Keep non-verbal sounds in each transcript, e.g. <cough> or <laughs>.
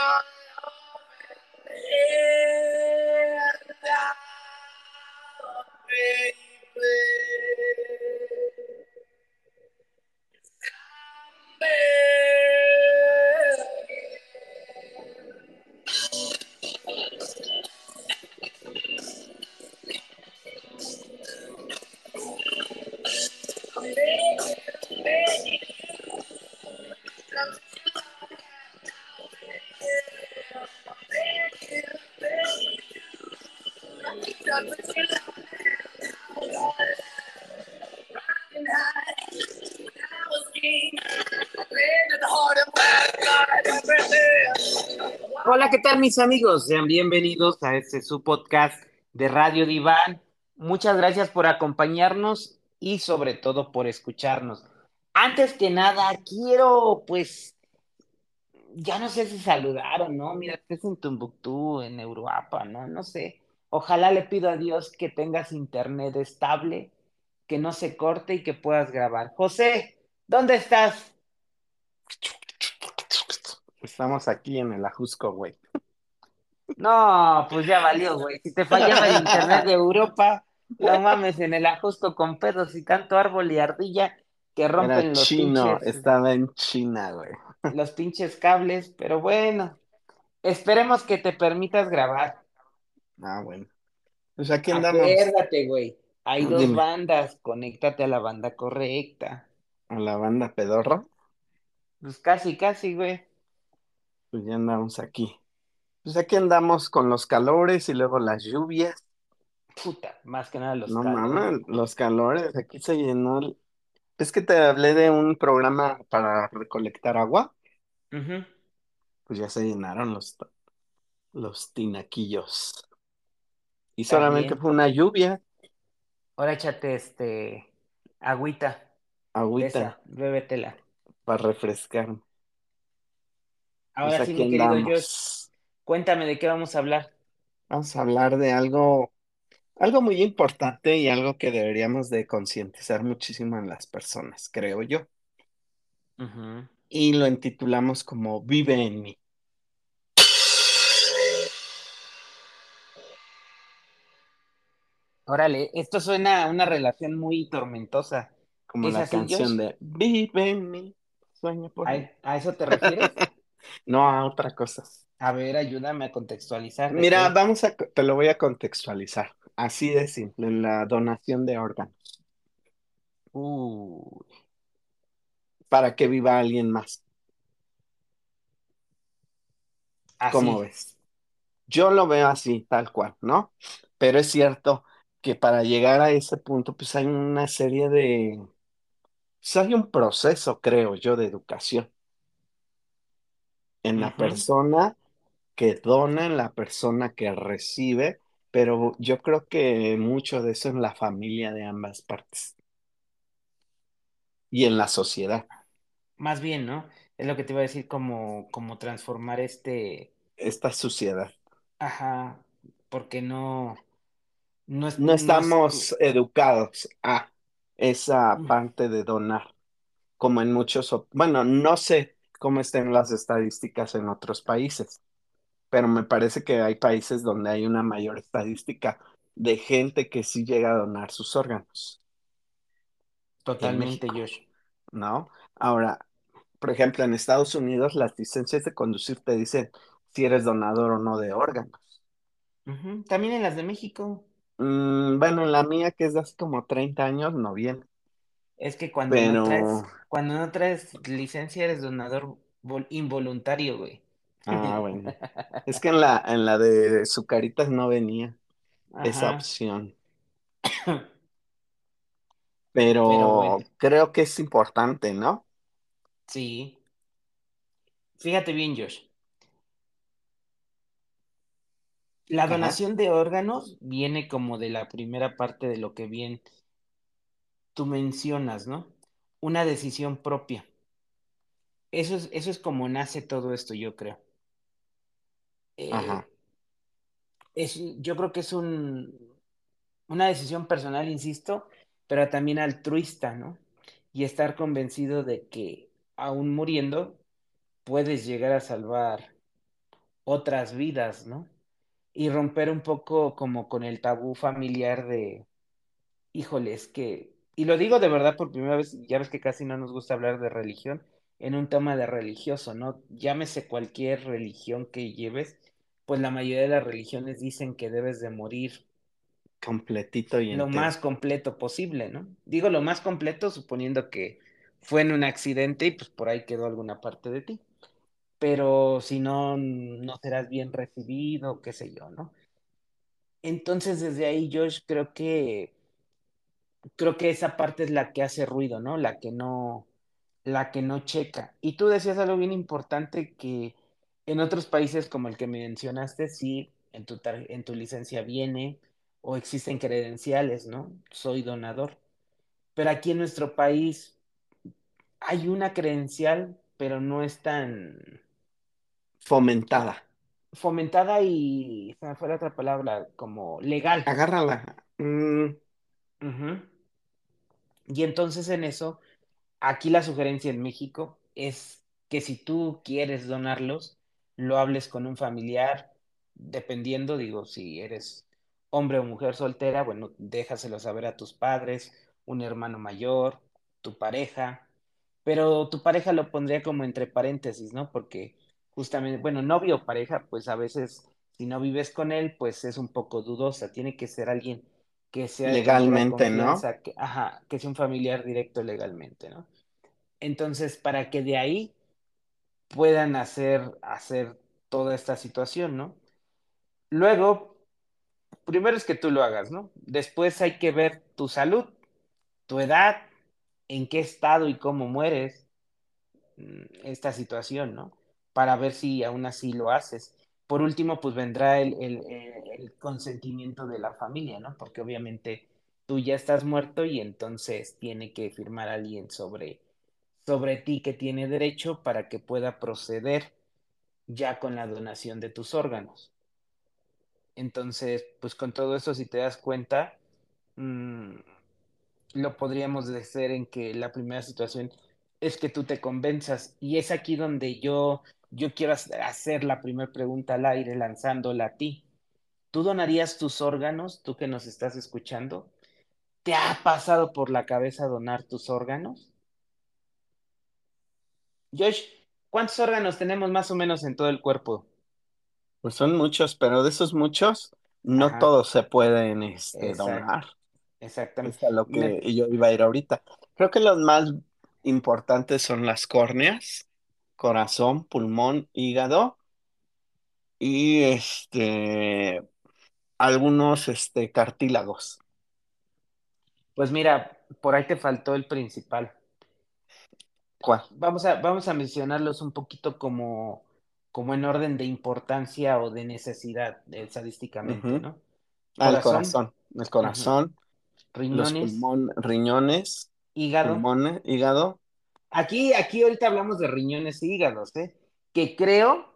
Yeah. Hola, ¿qué tal mis amigos? Sean bienvenidos a este su podcast de Radio Diván. Muchas gracias por acompañarnos y sobre todo por escucharnos. Antes que nada, quiero pues, ya no sé si saludaron, ¿no? Mira, estás en Tumbuctú, en Europa, ¿no? No sé. Ojalá le pido a Dios que tengas internet estable, que no se corte y que puedas grabar. José, ¿dónde estás? Estamos aquí en el Ajusco, güey. No, pues ya valió, güey. Si te fallaba el internet de Europa, no mames, en el Ajusco con pedos y tanto árbol y ardilla que rompen Era los chino, pinches, estaba en China, güey. los pinches cables, pero bueno, esperemos que te permitas grabar. Ah, bueno. Pues aquí andamos Acuérdate, güey. Hay dos bandas, conéctate a la banda correcta. a la banda pedorra, Pues casi, casi, güey. pues ya andamos aquí. Pues aquí andamos con los calores y luego las lluvias. Puta, más que nada los No calores. mames, los calores, aquí se llenó. el- Es que te hablé de un programa para recolectar agua, Ujú. pues ya se llenaron los, los tinaquillos. Y solamente fue una lluvia, Ahora échate este agüita agüita, esa, bébetela. para refrescar. Ahora Pues sí, mi querido Josh, cuéntame de qué vamos a hablar. Vamos a hablar de algo, algo muy importante y algo que deberíamos de concientizar muchísimo en las personas, creo yo. Y lo intitulamos como Vive en mí. Órale, esto suena a una relación muy tormentosa. Como ¿Es la así, canción Josh? de Vive en mí, sueña por ¿A, mí. a eso te refieres? <laughs> No a otra cosa. A ver, ayúdame a contextualizar Mira, qué. vamos a, te lo voy a contextualizar. Así de simple, en la donación de órganos, Uh, para que viva alguien más. ¿Cómo así. ves? Yo lo veo así, tal cual, ¿no? Pero es cierto que para llegar a ese punto, pues hay una serie de, pues hay un proceso, creo yo, de educación en la persona que dona, en la persona que recibe, pero yo creo que mucho de eso en la familia de ambas partes y en la sociedad, Más bien, ¿no? Es lo que te iba a decir, como, como transformar este, esta sociedad. ajá, porque no, no es, No no es, estamos educados a esa parte de donar, como en muchos, bueno, no sé cómo estén las estadísticas en otros países, pero me parece que hay países donde hay una mayor estadística de gente que sí llega a donar sus órganos en totalmente, Josh. ¿no? Ahora, por ejemplo, en Estados Unidos las licencias de conducir te dicen si eres donador o no de órganos. También en las de México. Mm, bueno, en la mía, que es de hace como 30 años, no viene, Es que cuando no traes, cuando no traes licencia eres donador vol- involuntario, güey. ah, <laughs> bueno, es que en la, en la de Zucaritas no venía esa opción, <coughs> Pero bueno, pero creo que es importante, ¿no? sí. Fíjate bien, Josh. La Ajá, donación de órganos viene como de la primera parte de lo que bien tú mencionas, ¿no? Una decisión propia. Eso es, eso es como nace todo esto, yo creo. ajá, Eh, es, yo creo que es un, una decisión personal, insisto, pero también altruista, ¿no? Y estar convencido de que aún muriendo puedes llegar a salvar otras vidas, ¿no? Y romper un poco como con el tabú familiar de, híjole, es que, y lo digo de verdad por primera vez, ya ves que casi no nos gusta hablar de religión, en un tema de religioso, ¿no? Llámese cualquier religión que lleves, pues la mayoría de las religiones dicen que debes de morir completito y lo entero. más completo posible, ¿no? Digo lo más completo suponiendo que fue en un accidente y pues por ahí quedó alguna parte de ti. Pero si no, no serás bien recibido, qué sé yo, ¿no? Entonces desde ahí yo creo que creo que esa parte es la que hace ruido, ¿no? La que no la que no checa. Y tú decías algo bien importante que en otros países como el que me mencionaste, sí, en tu, en tu licencia viene o existen credenciales, ¿no? Soy donador. Pero aquí en nuestro país hay una credencial, pero no es tan fomentada. Fomentada y, se me fue la otra palabra, como legal. Agárrala. Mm. Uh -huh. Y entonces en eso, aquí la sugerencia en México es que si tú quieres donarlos, lo hables con un familiar, dependiendo, digo, si eres hombre o mujer soltera, bueno, déjaselo saber a tus padres, un hermano mayor, tu pareja, pero tu pareja lo pondría como entre paréntesis, ¿no? Porque justamente, bueno, novio o pareja, pues a veces si no vives con él, pues es un poco dudosa, tiene que ser alguien que sea legalmente, ¿no? Que, ajá, que sea un familiar directo legalmente, ¿no? Entonces, para que de ahí puedan hacer, hacer toda esta situación, ¿no? Luego, primero es que tú lo hagas, ¿no? Después hay que ver tu salud, tu edad, en qué estado y cómo mueres, esta situación, ¿no? Para ver si aún así lo haces. Por último, pues vendrá el, el, consentimiento de la familia, ¿no? Porque obviamente tú ya estás muerto y entonces tiene que firmar alguien sobre, sobre ti que tiene derecho para que pueda proceder ya con la donación de tus órganos. Entonces, pues con todo eso, si te das cuenta, mmm, lo podríamos hacer en que la primera situación es que tú te convenzas y es aquí donde yo, yo quiero hacer la primera pregunta al aire lanzándola a ti. ¿Tú donarías tus órganos, tú que nos estás escuchando? ¿Te ha pasado por la cabeza donar tus órganos? Josh, ¿cuántos órganos tenemos más o menos en todo el cuerpo? Pues son muchos, pero de esos muchos, no Ajá. todos se pueden este, Exacto. donar. Exactamente. Es a lo que Me... yo iba a ir ahorita. Creo que los más importantes son las córneas, corazón, pulmón, hígado y este algunos este cartílagos. Pues mira, por ahí te faltó el principal. ¿Cuál? Vamos a, vamos a mencionarlos un poquito como, como en orden de importancia o de necesidad estadísticamente, Ujú. ¿no? Ah, el corazón, el corazón, los Riñones, pulmón, riñones, hígado. pulmones, hígado. Aquí, aquí ahorita hablamos de riñones y hígados, ¿eh? Que creo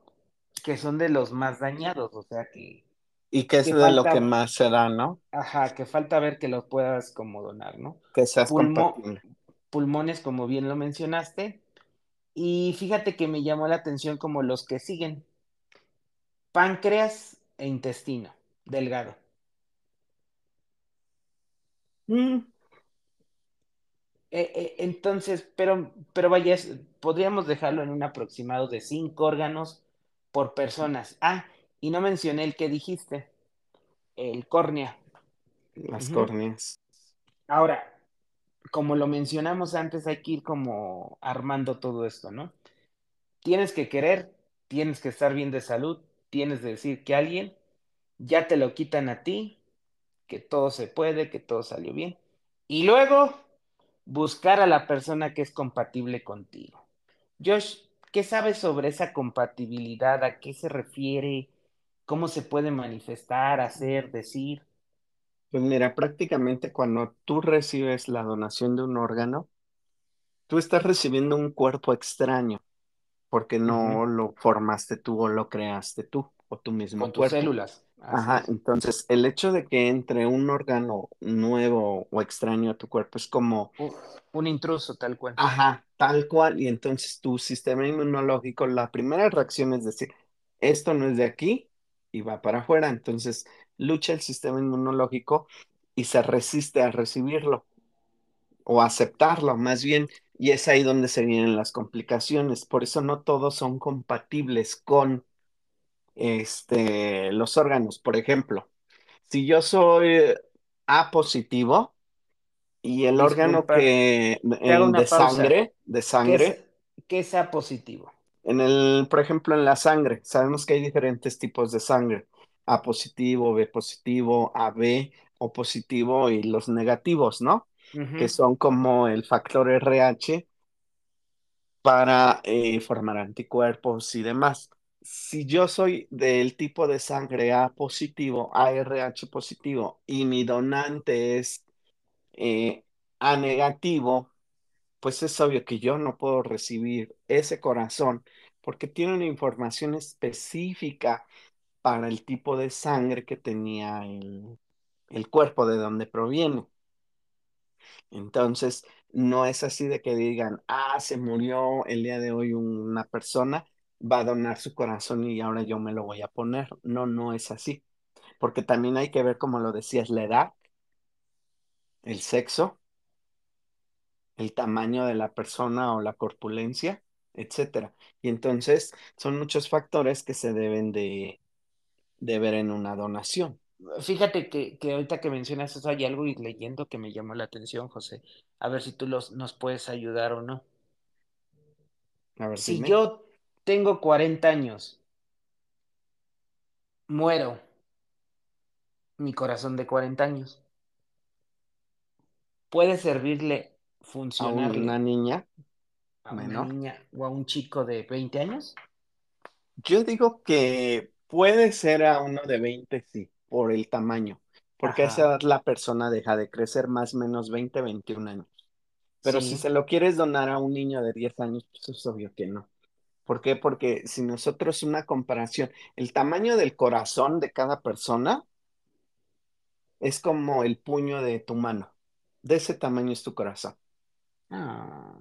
que son de los más dañados, o sea que, Y que es Que de lo falta- que más se da, ¿no? ajá, que falta ver que los puedas como donar, ¿no? Que seas Pulmo-. Pulmones, como bien lo mencionaste. Y fíjate que me llamó la atención como los que siguen. Páncreas e intestino delgado. Mm, Eh, eh, entonces, pero, pero vaya, podríamos dejarlo en un aproximado de cinco órganos por personas. Ah, y no mencioné el que dijiste, el córnea. las córneas. Ahora, como lo mencionamos antes, hay que ir como armando todo esto, ¿no? Tienes que querer, tienes que estar bien de salud, tienes que decir que alguien ya te lo quitan a ti, que todo se puede, que todo salió bien. Y luego buscar a la persona que es compatible contigo. Josh, ¿qué sabes sobre esa compatibilidad? ¿A qué se refiere? ¿Cómo se puede manifestar, hacer, decir? Pues mira, prácticamente cuando tú recibes la donación de un órgano, tú estás recibiendo un cuerpo extraño, porque no lo formaste tú o lo creaste tú, o tu mismo Con tus cuerpo. células. Ajá, es. entonces el hecho de que entre un órgano nuevo o extraño a tu cuerpo es como, un intruso, tal cual. ajá, tal cual, y entonces tu sistema inmunológico, la primera reacción es decir, esto no es de aquí y va para afuera. Entonces lucha el sistema inmunológico y se resiste a recibirlo o aceptarlo, más bien, y es ahí donde se vienen las complicaciones. Por eso no todos son compatibles con este, los órganos. Por ejemplo, si yo soy A positivo y el órgano que una de pausa. sangre, de ¿Qué, sangre, es, qué sea positivo? en el, por ejemplo, en la sangre, sabemos que hay diferentes tipos de sangre, A positivo, B positivo, AB o positivo y los negativos, ¿no? Que son como el factor RH para eh, formar anticuerpos y demás. Si yo soy del tipo de sangre A positivo, ARH positivo, y mi donante es eh, A negativo, pues es obvio que yo no puedo recibir ese corazón porque tiene una información específica para el tipo de sangre que tenía el, el cuerpo de donde proviene. Entonces, no es así de que digan, ah, se murió el día de hoy una persona, va a donar su corazón y ahora yo me lo voy a poner. No, no es así. Porque también hay que ver, como lo decías, la edad, el sexo, el tamaño de la persona o la corpulencia, etcétera. Y entonces son muchos factores que se deben de, de ver en una donación. Fíjate que, que ahorita que mencionas eso hay algo y leyendo que me llamó la atención, José. A ver si tú los, nos puedes ayudar o no. A ver, Si dime. yo tengo 40 años, muero, mi corazón de 40 años, ¿puede servirle, A una niña a una niña o a un chico de 20 años? Yo digo que puede ser a uno de 20, sí, por el tamaño, porque a esa edad la persona deja de crecer más o menos 20, 21 años. Pero si se lo quieres donar a un niño de 10 años, pues es obvio que no. ¿Por qué? Porque si nosotros una comparación, el tamaño del corazón de cada persona es como el puño de tu mano. De ese tamaño es tu corazón. Ah,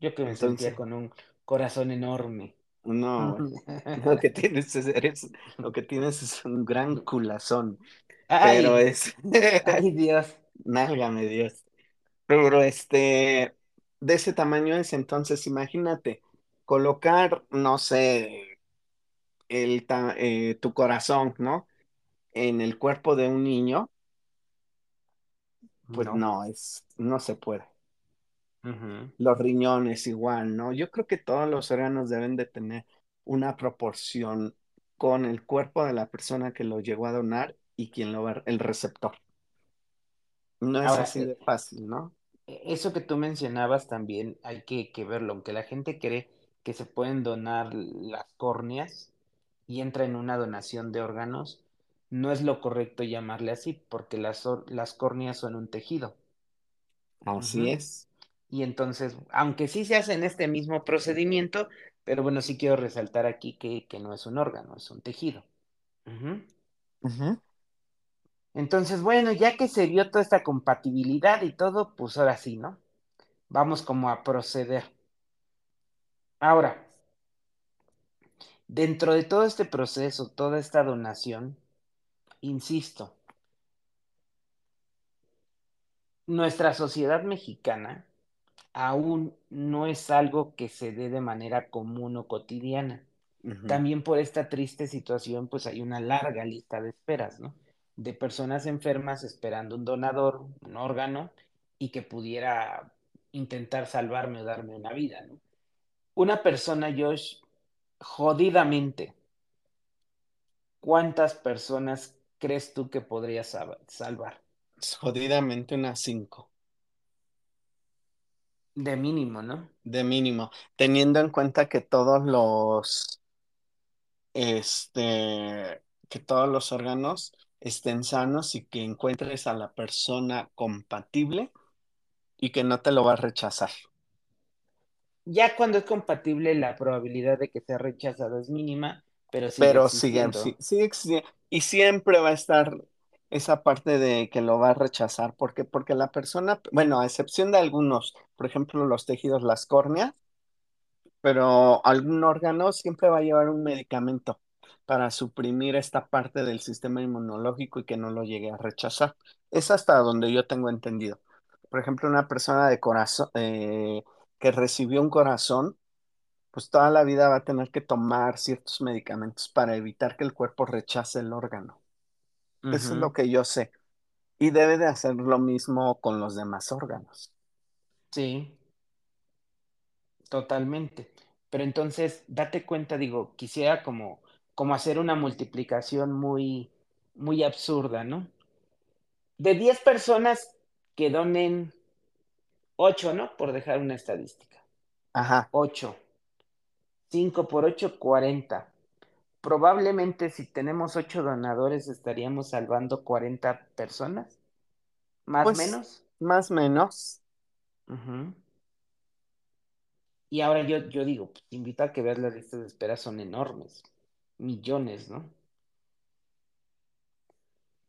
yo que me sentía con un corazón enorme. <laughs> no, lo que tienes es, eres- lo que tienes es un gran culazón. Pero Ay, es, <laughs> ay Dios. Nálgame Dios. Pero este, de ese tamaño es, entonces imagínate, colocar, no sé, el, eh, tu corazón, ¿no? En el cuerpo de un niño, pues No. no, es, no se puede. Los riñones igual, ¿no? Yo creo que todos los órganos deben de tener una proporción con el cuerpo de la persona que lo llegó a donar y quien lo va, el receptor. No es Ahora, así de fácil, ¿no? eso que tú mencionabas también hay que, que verlo, aunque la gente cree que se pueden donar las córneas y entra en una donación de órganos, no es lo correcto llamarle así, porque las, las córneas son un tejido. Así es. Y entonces, aunque sí se hace en este mismo procedimiento, pero bueno, sí quiero resaltar aquí que, que no es un órgano, es un tejido. Entonces, bueno, ya que se vio toda esta compatibilidad y todo, pues ahora sí, ¿no? Vamos como a proceder. Ahora, dentro de todo este proceso, toda esta donación, insisto, nuestra sociedad mexicana aún no es algo que se dé de manera común o cotidiana. También por esta triste situación, pues hay una larga lista de esperas, ¿no? De personas enfermas esperando un donador, un órgano, y que pudiera intentar salvarme o darme una vida, ¿no? Una persona, Josh, jodidamente, ¿cuántas personas crees tú que podría sal- salvar? Jodidamente unas cinco, De mínimo, ¿no? de mínimo, teniendo en cuenta que todos los, este, que todos los órganos estén sanos y que encuentres a la persona compatible y que no te lo va a rechazar. Ya cuando es compatible, la probabilidad de que sea rechazado es mínima, pero sigue Pero sigue, existiendo. sigue existiendo. Y siempre va a estar esa parte de que lo va a rechazar. ¿Por qué? Porque la persona, bueno, a excepción de algunos, por ejemplo, los tejidos, las córneas, pero algún órgano siempre va a llevar un medicamento. para suprimir esta parte del sistema inmunológico y que no lo llegue a rechazar. Es hasta donde yo tengo entendido. Por ejemplo, una persona de corazón eh, que recibió un corazón, pues toda la vida va a tener que tomar ciertos medicamentos para evitar que el cuerpo rechace el órgano. Eso es lo que yo sé. Y debe de hacer lo mismo con los demás órganos. Sí, totalmente. Pero entonces, date cuenta, digo, quisiera como, como hacer una multiplicación muy, muy absurda, ¿no? De 10 personas que donen 8, ¿no? Por dejar una estadística. Ajá, 8. 5 por 8, 40. Probablemente si tenemos 8 donadores estaríamos salvando 40 personas, más o pues menos. más o menos. Y ahora yo, yo digo, pues, te invito a que veas las listas de espera, son enormes, millones, ¿no?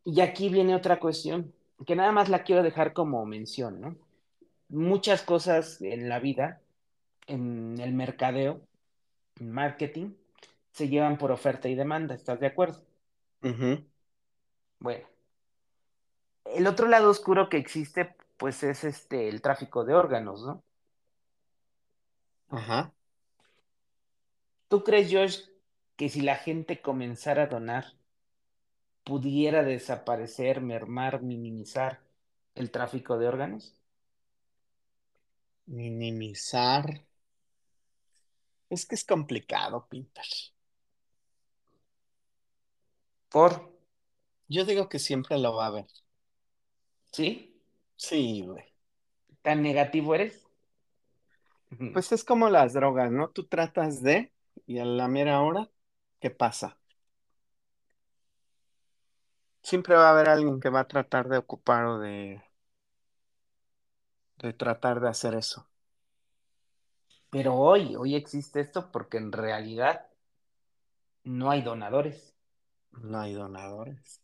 Y aquí viene otra cuestión, que nada más la quiero dejar como mención, ¿no? Muchas cosas en la vida, en el mercadeo, en marketing, se llevan por oferta y demanda, ¿estás de acuerdo? Bueno, el otro lado oscuro que existe, pues es este, el tráfico de órganos, ¿no? Ajá. ¿Tú crees, George, que si la gente comenzara a donar, pudiera desaparecer, mermar, minimizar el tráfico de órganos? Minimizar. Es que es complicado, Pinter. ¿Por? Yo digo que siempre lo va a haber. ¿Sí? Sí, güey. ¿Tan negativo eres? <laughs> Pues es como las drogas, ¿no? Tú tratas de, y a la mera hora, ¿qué pasa? Siempre va a haber alguien que va a tratar de ocupar o de, de tratar de hacer eso. Pero hoy, hoy existe esto porque en realidad no hay donadores. No hay donadores.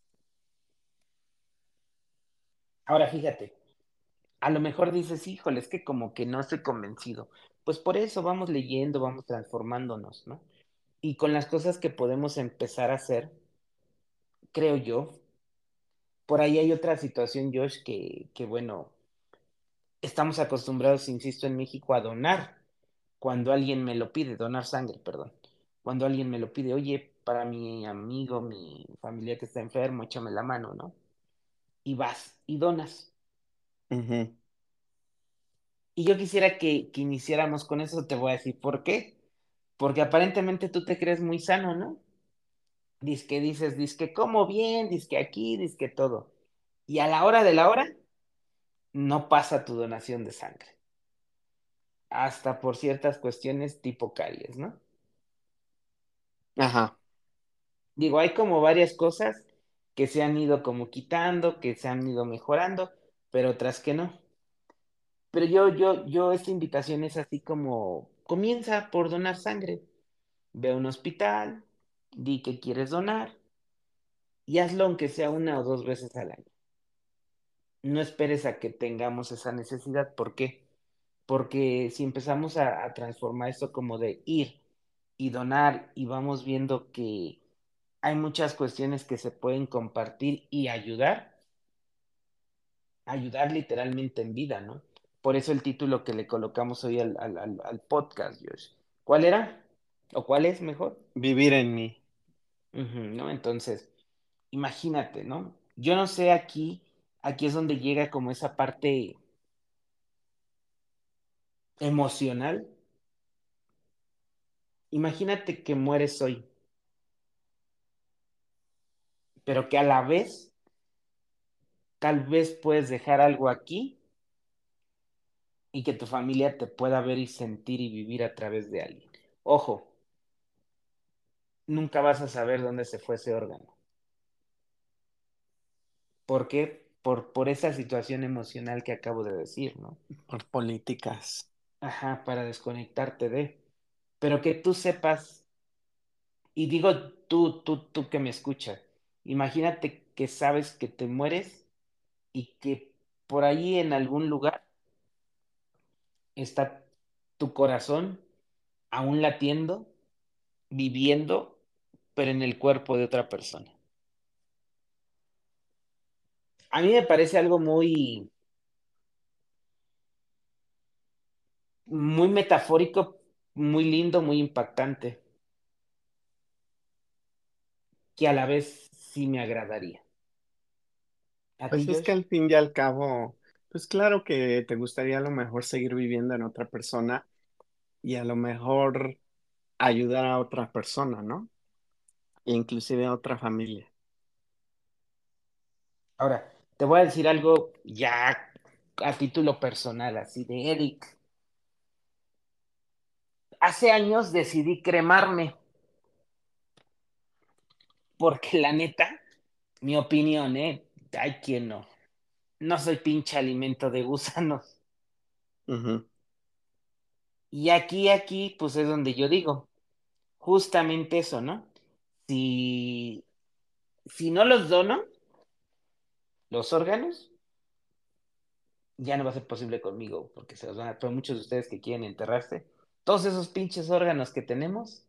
Ahora fíjate, a lo mejor dices, híjole, es que como que no estoy convencido. Pues por eso vamos leyendo, vamos transformándonos, ¿no? Y con las cosas que podemos empezar a hacer, creo yo, por ahí hay otra situación, Josh, que, que bueno, estamos acostumbrados, insisto, en México a donar cuando alguien me lo pide, donar sangre, perdón. Cuando alguien me lo pide, oye, para mi amigo, mi familia que está enfermo, échame la mano, ¿no? Y vas y donas. Y yo quisiera que, que iniciáramos con eso, te voy a decir por qué. Porque aparentemente tú te crees muy sano, ¿no? Dice que dices, dice que como bien, dice que aquí, dice que todo. Y a la hora de la hora, no pasa tu donación de sangre. Hasta por ciertas cuestiones tipo caries, ¿no? Ajá. Digo, hay como varias cosas que se han ido como quitando, que se han ido mejorando, pero otras que no. Pero yo, yo, yo, esta invitación es así como, comienza por donar sangre. Ve a un hospital, di que quieres donar y hazlo aunque sea una o dos veces al año. No esperes a que tengamos esa necesidad. ¿Por qué? Porque si empezamos a, a transformar esto como de ir y donar y vamos viendo que hay muchas cuestiones que se pueden compartir y ayudar, ayudar literalmente en vida, ¿no? Por eso el título que le colocamos hoy al, al, al, al podcast, Josh. ¿Cuál era? ¿O cuál es mejor? Vivir en mí. ¿no? Entonces, imagínate, ¿no? Yo no sé aquí, aquí es donde llega como esa parte emocional. Imagínate que mueres hoy, pero que a la vez tal vez puedes dejar algo aquí y que tu familia te pueda ver y sentir y vivir a través de alguien. Ojo, nunca vas a saber dónde se fue ese órgano. ¿Por qué? Por, por esa situación emocional que acabo de decir, ¿no? Por políticas. Ajá, para desconectarte de. Pero que tú sepas, y digo tú, tú, tú que me escuchas, imagínate que sabes que te mueres y que por ahí en algún lugar está tu corazón aún latiendo, viviendo pero en el cuerpo de otra persona. A mí me parece algo muy, muy metafórico, muy lindo, muy impactante, que a la vez sí me agradaría. ¿A ti, Pues es que al fin y al cabo, pues claro que te gustaría a lo mejor seguir viviendo en otra persona y a lo mejor ayudar a otra persona, ¿no? E inclusive a otra familia. Ahora, te voy a decir algo ya a título personal, así de Eric. Hace años decidí cremarme, porque la neta, mi opinión, ¿eh? Hay quien no. No soy pinche alimento de gusanos. Y aquí, aquí, pues es donde yo digo, justamente eso, ¿no? Si, si no los dono, los órganos, ya no va a ser posible conmigo, porque se los van a, pero muchos de ustedes que quieren enterrarse, todos esos pinches órganos que tenemos,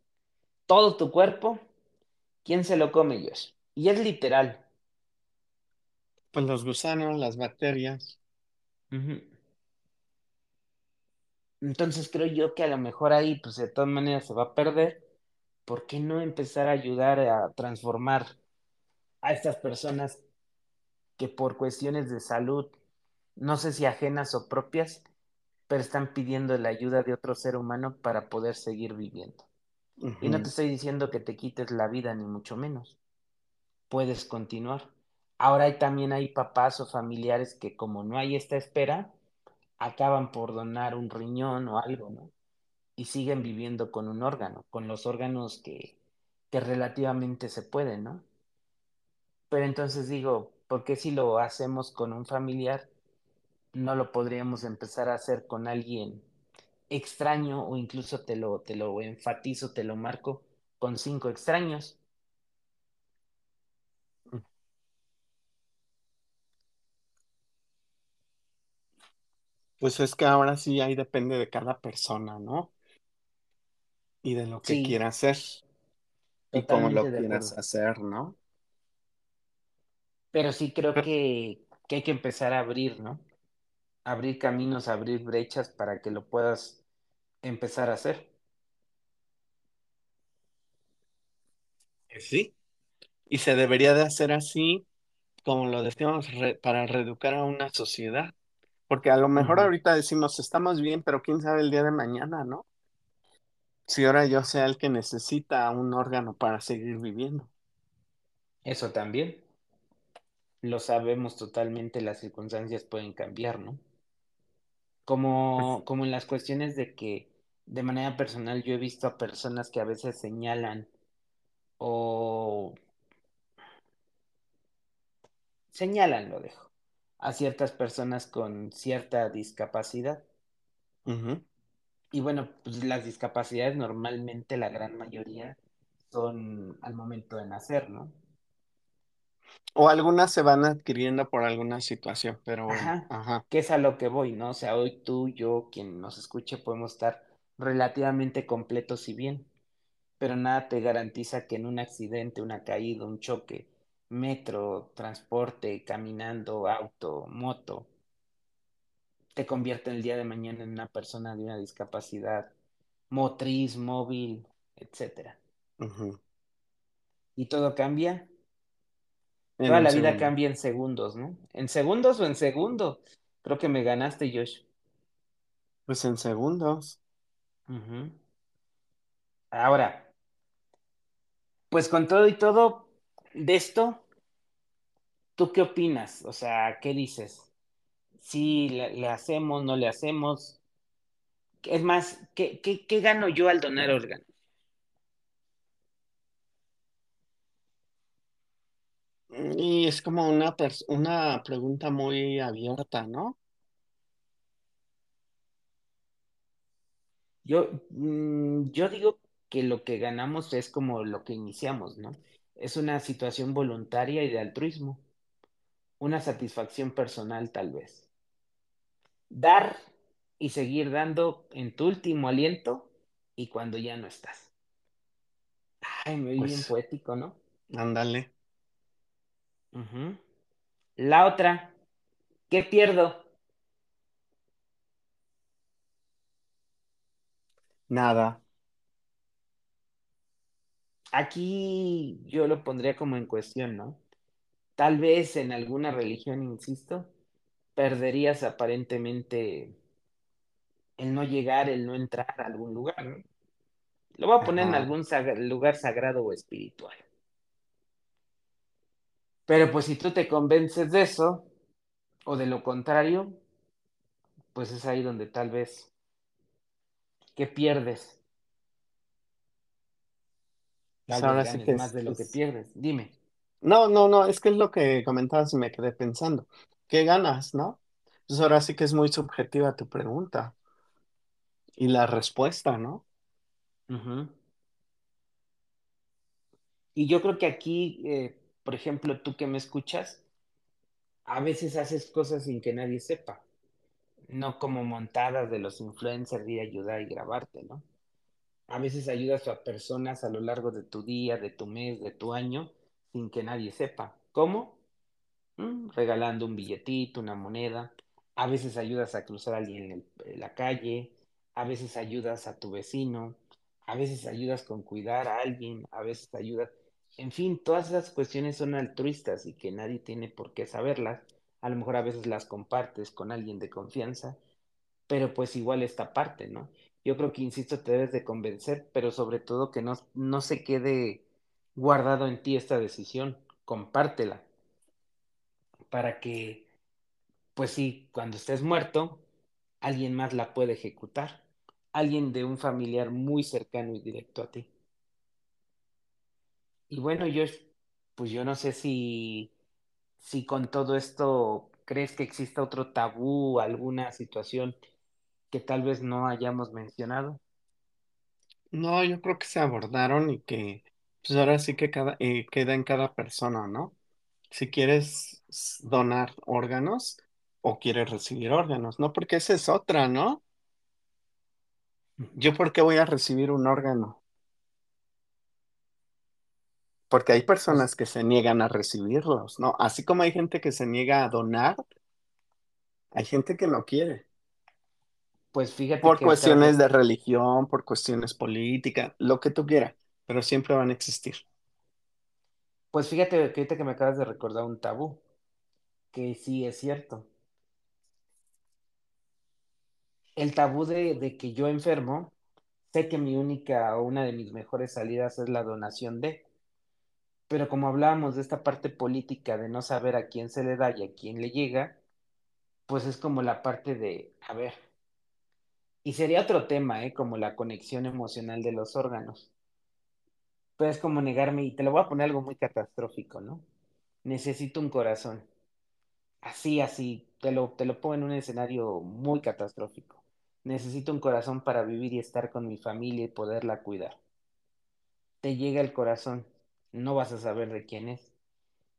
todo tu cuerpo, ¿quién se lo come, Josh? Y es literal. Pues los gusanos, las bacterias. Entonces creo yo que a lo mejor ahí, pues de todas maneras se va a perder. ¿Por qué no empezar a ayudar a transformar a estas personas que por cuestiones de salud, no sé si ajenas o propias, pero están pidiendo la ayuda de otro ser humano para poder seguir viviendo? Y no te estoy diciendo que te quites la vida, ni mucho menos. Puedes continuar. Ahora hay, también hay papás o familiares que como no hay esta espera, acaban por donar un riñón o algo, ¿no? Y siguen viviendo con un órgano, con los órganos que, que relativamente se pueden, ¿no? Pero entonces digo, ¿por qué si lo hacemos con un familiar, no lo podríamos empezar a hacer con alguien extraño o incluso te lo, te lo enfatizo, te lo marco con cinco extraños? Pues es que ahora sí ahí depende de cada persona, ¿no? Y de lo que Sí, quiera hacer y cómo lo quieras hacer, ¿no? Pero sí creo que, que hay que empezar a abrir, ¿no? Abrir caminos, abrir brechas para que lo puedas empezar a hacer. pues sí. Y se debería de hacer así, como lo decíamos, re- para reeducar a una sociedad. Porque a lo mejor Ujú. ahorita decimos, estamos bien, pero quién sabe el día de mañana, ¿no? Si ahora yo sea el que necesita un órgano para seguir viviendo. Eso también. Lo sabemos totalmente, las circunstancias pueden cambiar, ¿no? Pues, Como, como en las cuestiones de que de manera personal yo he visto a personas que a veces señalan o señalan, lo dejo, a ciertas personas con cierta discapacidad. Y bueno, pues las discapacidades normalmente la gran mayoría son al momento de nacer, ¿no? O algunas se van adquiriendo por alguna situación, pero bueno, Ajá, ajá. que es a lo que voy, ¿no? O sea, hoy tú, yo, quien nos escuche, podemos estar relativamente completos y bien, pero nada te garantiza que en un accidente, una caída, un choque, metro, transporte, caminando, auto, moto, te convierta el día de mañana en una persona de una discapacidad motriz, móvil, etcétera. ujú. Y todo cambia, En toda la vida cambia en segundos, ¿no? En segundos o en segundo. Creo que me ganaste, Josh. Pues en segundos. Ahora, pues con todo y todo de esto, ¿tú qué opinas? O sea, ¿qué dices? Si le, le hacemos, no le hacemos. Es más, ¿qué, qué, qué gano yo al donar órganos? Y es como una, una pregunta muy abierta, ¿no? Yo, mm, yo digo que lo que ganamos es como lo que iniciamos, ¿no? Es una situación voluntaria y de altruismo, una satisfacción personal tal vez. Dar y seguir dando en tu último aliento y cuando ya no estás. Ay, vi bien Pues, poético, ¿no? ándale. La otra, ¿qué pierdo? Nada. Aquí yo lo pondría como en cuestión, ¿no? Tal vez en alguna religión, insisto, perderías aparentemente el no llegar, el no entrar a algún lugar, ¿no? Lo voy a poner en algún lugar sagrado o espiritual. Pero pues si tú te convences de eso, o de lo contrario, pues es ahí donde tal vez que pierdes, tal vez ahora sí que más de lo que es- pierdes. Dime. No, no, no, es que es lo que comentabas y me quedé pensando. ¿Qué ganas, no? Pues ahora sí que es muy subjetiva tu pregunta y la respuesta, ¿no? Y yo creo que aquí, eh, por ejemplo, tú que me escuchas, a veces haces cosas sin que nadie sepa, no como montadas de los influencers de ayudar y grabarte, ¿no? A veces ayudas a personas a lo largo de tu día, de tu mes, de tu año, sin que nadie sepa. ¿Cómo? Mm, regalando un billetito, una moneda. A veces ayudas a cruzar a alguien en la calle, a veces ayudas a tu vecino, a veces ayudas con cuidar a alguien, a veces ayudas... En fin, todas esas cuestiones son altruistas y que nadie tiene por qué saberlas. A lo mejor a veces las compartes con alguien de confianza, pero pues igual esta parte, ¿no? Yo creo que, insisto, te debes de convencer, pero sobre todo que no, no se quede guardado en ti esta decisión, compártela para que pues sí, cuando estés muerto, alguien más la puede ejecutar. Alguien de un familiar muy cercano y directo a ti. Y bueno, yo, pues yo no sé si, si con todo esto crees que exista otro tabú, alguna situación que tal vez no hayamos mencionado. No, yo creo que se abordaron y que pues ahora sí que cada, eh, queda en cada persona, ¿no? Si quieres donar órganos o quieres recibir órganos, ¿no? Porque esa es otra, ¿no? ¿Yo por qué voy a recibir un órgano? Porque hay Pues, personas que se niegan a recibirlos, ¿no? Así como hay gente que se niega a donar, hay gente que no quiere. pues fíjate Por que cuestiones de religión, por cuestiones políticas, lo que tú quieras, pero siempre van a existir. pues fíjate que ahorita que me acabas de recordar un tabú, que sí es cierto. El tabú de, de que yo enfermo, sé que mi única o una de mis mejores salidas es la donación de. Pero como hablábamos de esta parte política de no saber a quién se le da y a quién le llega, pues es como la parte de, a ver, y sería otro tema, ¿eh? Como la conexión emocional de los órganos. Pero es como negarme, y te lo voy a poner algo muy catastrófico, ¿no? Necesito un corazón. Así, así, te lo, te lo pongo en un escenario muy catastrófico. Necesito un corazón para vivir y estar con mi familia y poderla cuidar. Te llega el corazón, no vas a saber de quién es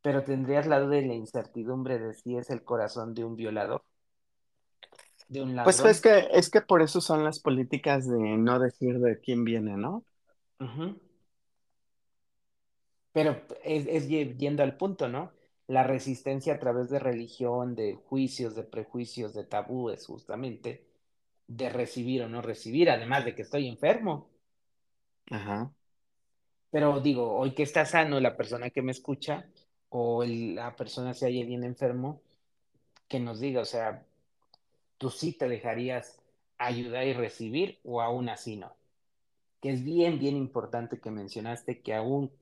pero tendrías la duda y la incertidumbre de si es el corazón de un violador, de un Pues es que, es que por eso son las políticas de no decir de quién viene, ¿no? Pero es, es ye- yendo al punto, ¿no? La resistencia a través de religión, de juicios, de prejuicios, de tabúes, justamente, de recibir o no recibir, además de que estoy enfermo. Ajá. Pero digo, hoy que está sano la persona que me escucha, o el- la persona si hay alguien enfermo, que nos diga, o sea, tú sí te dejarías ayudar y recibir, o aún así no. que es bien, bien importante que mencionaste que aún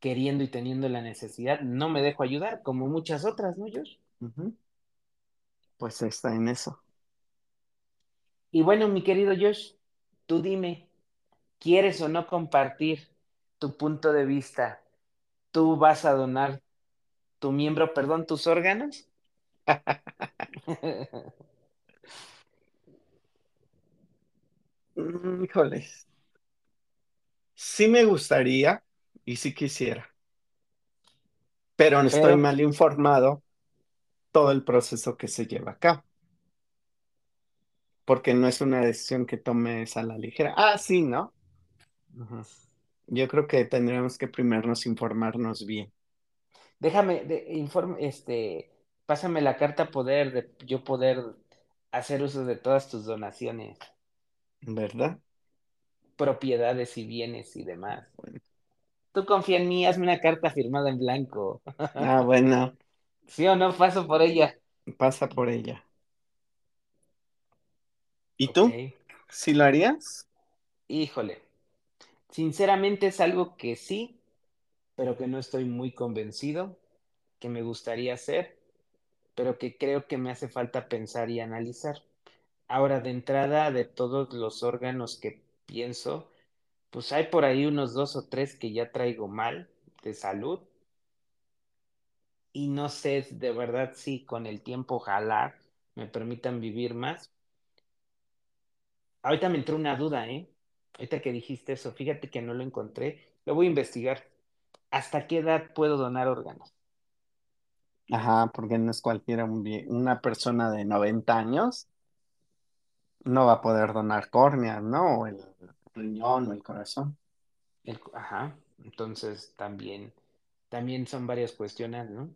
queriendo y teniendo la necesidad, no me dejo ayudar, como muchas otras, ¿no, Josh? Pues está en eso. Y bueno, mi querido Josh, tú dime, ¿quieres o no compartir tu punto de vista? ¿Tú vas a donar tu miembro, perdón, tus órganos? Mm, Híjoles. Sí me gustaría y sí quisiera, pero no estoy mal informado todo el proceso que se lleva a cabo, porque no es una decisión que tomes a la ligera. Ah, sí, ¿no? Ujú. Yo creo que tendríamos que primero nos informarnos bien, Déjame, de, informe, este, pásame la carta poder de yo poder hacer uso de todas tus donaciones, ¿verdad? propiedades y bienes y demás. Bueno. Tú confía en mí, hazme una carta firmada en blanco. Ah, bueno, <laughs> ¿Sí o no? Paso por ella. pasa por ella. ¿Y tú? ¿Sí lo harías? Híjole. Sinceramente es algo que sí, pero que no estoy muy convencido, que me gustaría hacer, pero que creo que me hace falta pensar y analizar. Ahora, de entrada, de todos los órganos que pienso, pues hay por ahí unos dos o tres que ya traigo mal de salud y no sé de verdad si con el tiempo ojalá me permitan vivir más. Ahorita me entró una duda, ¿eh? Ahorita que dijiste eso, fíjate que no lo encontré, lo voy a investigar. ¿Hasta qué edad puedo donar órganos? Ajá, porque no es cualquiera, un una persona de 90 años no va a poder donar córneas, ¿no? O el riñón o el corazón. El- ajá, entonces también, también son varias cuestiones, ¿no?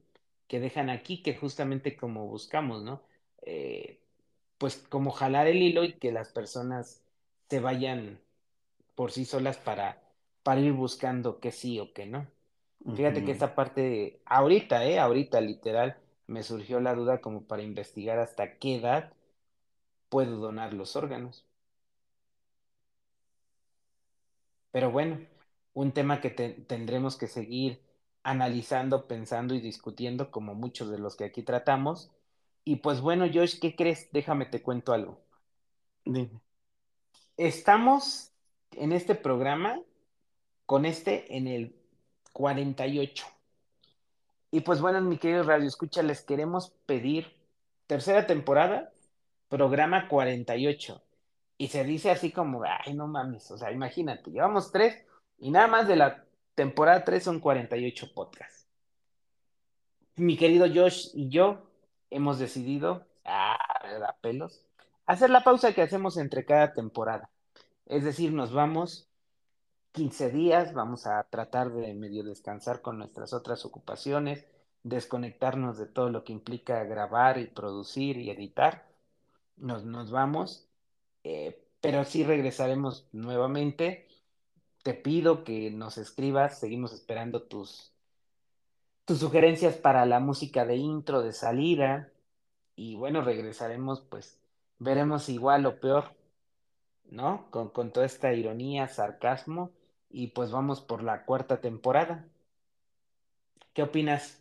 Que dejan aquí que justamente como buscamos, ¿no? Eh, pues como jalar el hilo y que las personas se vayan por sí solas para, para ir buscando que sí o que no. Fíjate que esta parte, ahorita, ¿eh? Ahorita literal, me surgió la duda como para investigar hasta qué edad puedo donar los órganos. Pero bueno, un tema que te- tendremos que seguir analizando, pensando y discutiendo como muchos de los que aquí tratamos. Y pues bueno, Josh, ¿qué crees? Déjame te cuento algo. Dime. Estamos en este programa con este en el 48. Y pues bueno, mi querido Radio Escucha, les queremos pedir tercera temporada, programa 48. Y se dice así como, ay, no mames, o sea, imagínate, llevamos tres y nada más de la temporada 3 son 48 podcasts. Mi querido Josh y yo hemos decidido, ah, ¿verdad, pelos? Hacer la pausa que hacemos entre cada temporada. Es decir, nos vamos 15 días, vamos a tratar de medio descansar con nuestras otras ocupaciones, desconectarnos de todo lo que implica grabar y producir y editar. Nos, nos vamos, eh, pero sí regresaremos nuevamente. Te pido que nos escribas, seguimos esperando tus, tus sugerencias para la música de intro, de salida, y bueno, regresaremos, pues veremos igual o peor, ¿no? Con, con toda esta ironía, sarcasmo, y pues vamos por la cuarta temporada. ¿Qué opinas?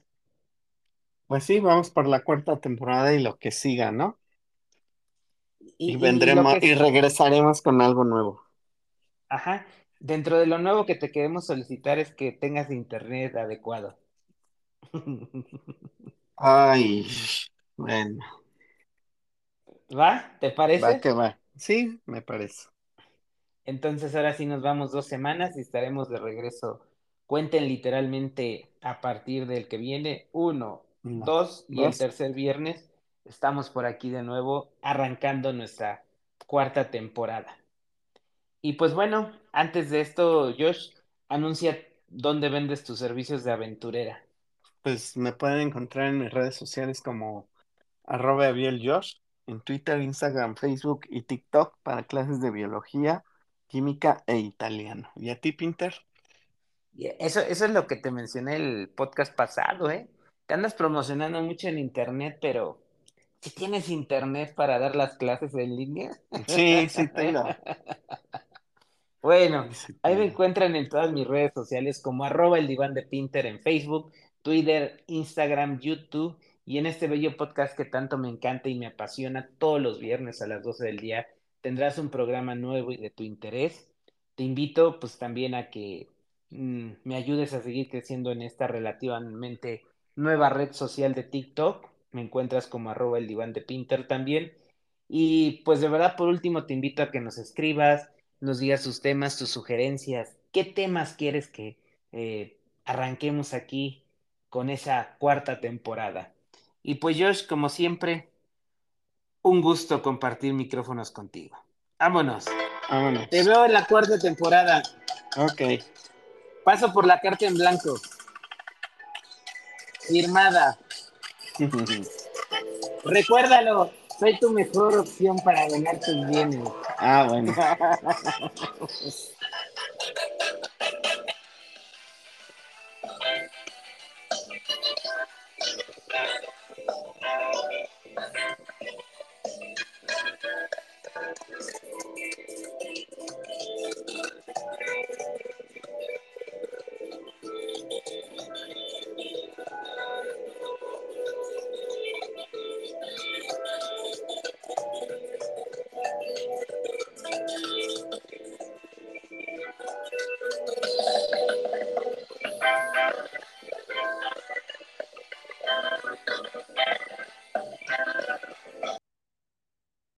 Pues sí, vamos por la cuarta temporada y lo que siga, ¿no? Y, Y y, y vendremos y es, regresaremos con algo nuevo. ajá, dentro de lo nuevo que te queremos solicitar es que tengas internet adecuado. <laughs> Ay, bueno, ¿Va? ¿Te va parece? que va. Sí, me parece. Entonces ahora sí nos vamos dos semanas y estaremos de regreso. Cuenten literalmente a partir del que viene, uno, dos y el tercer viernes estamos por aquí de nuevo arrancando nuestra cuarta temporada. Y pues bueno, antes de esto, Josh, anuncia dónde vendes tus servicios de aventurera. Pues me pueden encontrar en mis redes sociales como arroba abieljosh, en Twitter, Instagram, Facebook y TikTok para clases de biología, química e italiano. ¿Y a ti, Pinter? Eso, eso es lo que te mencioné el podcast pasado, ¿eh? Te andas promocionando mucho en internet, pero si tienes internet para dar las clases en línea. Sí, sí tengo. <laughs> Bueno, Sí, sí ahí me encuentran en todas mis redes sociales como arroba el diván de Pinter en Facebook, Twitter, Instagram, YouTube y en este bello podcast que tanto me encanta y me apasiona todos los viernes a las 12 del día tendrás un programa nuevo y de tu interés. Te invito pues también a que mm, me ayudes a seguir creciendo en esta relativamente nueva red social de TikTok. Me encuentras como arroba el diván de Pinter también. Y pues de verdad por último te invito a que nos escribas nos digas tus temas, tus sugerencias, qué temas quieres que eh, arranquemos aquí con esa cuarta temporada. Y pues Josh, como siempre, un gusto compartir micrófonos contigo. Vámonos. Vámonos. Te veo en la cuarta temporada. Ok. Paso por la carta en blanco. Firmada. <laughs> Recuérdalo, soy tu mejor opción para ganar tus bienes. Ah, bueno. <laughs>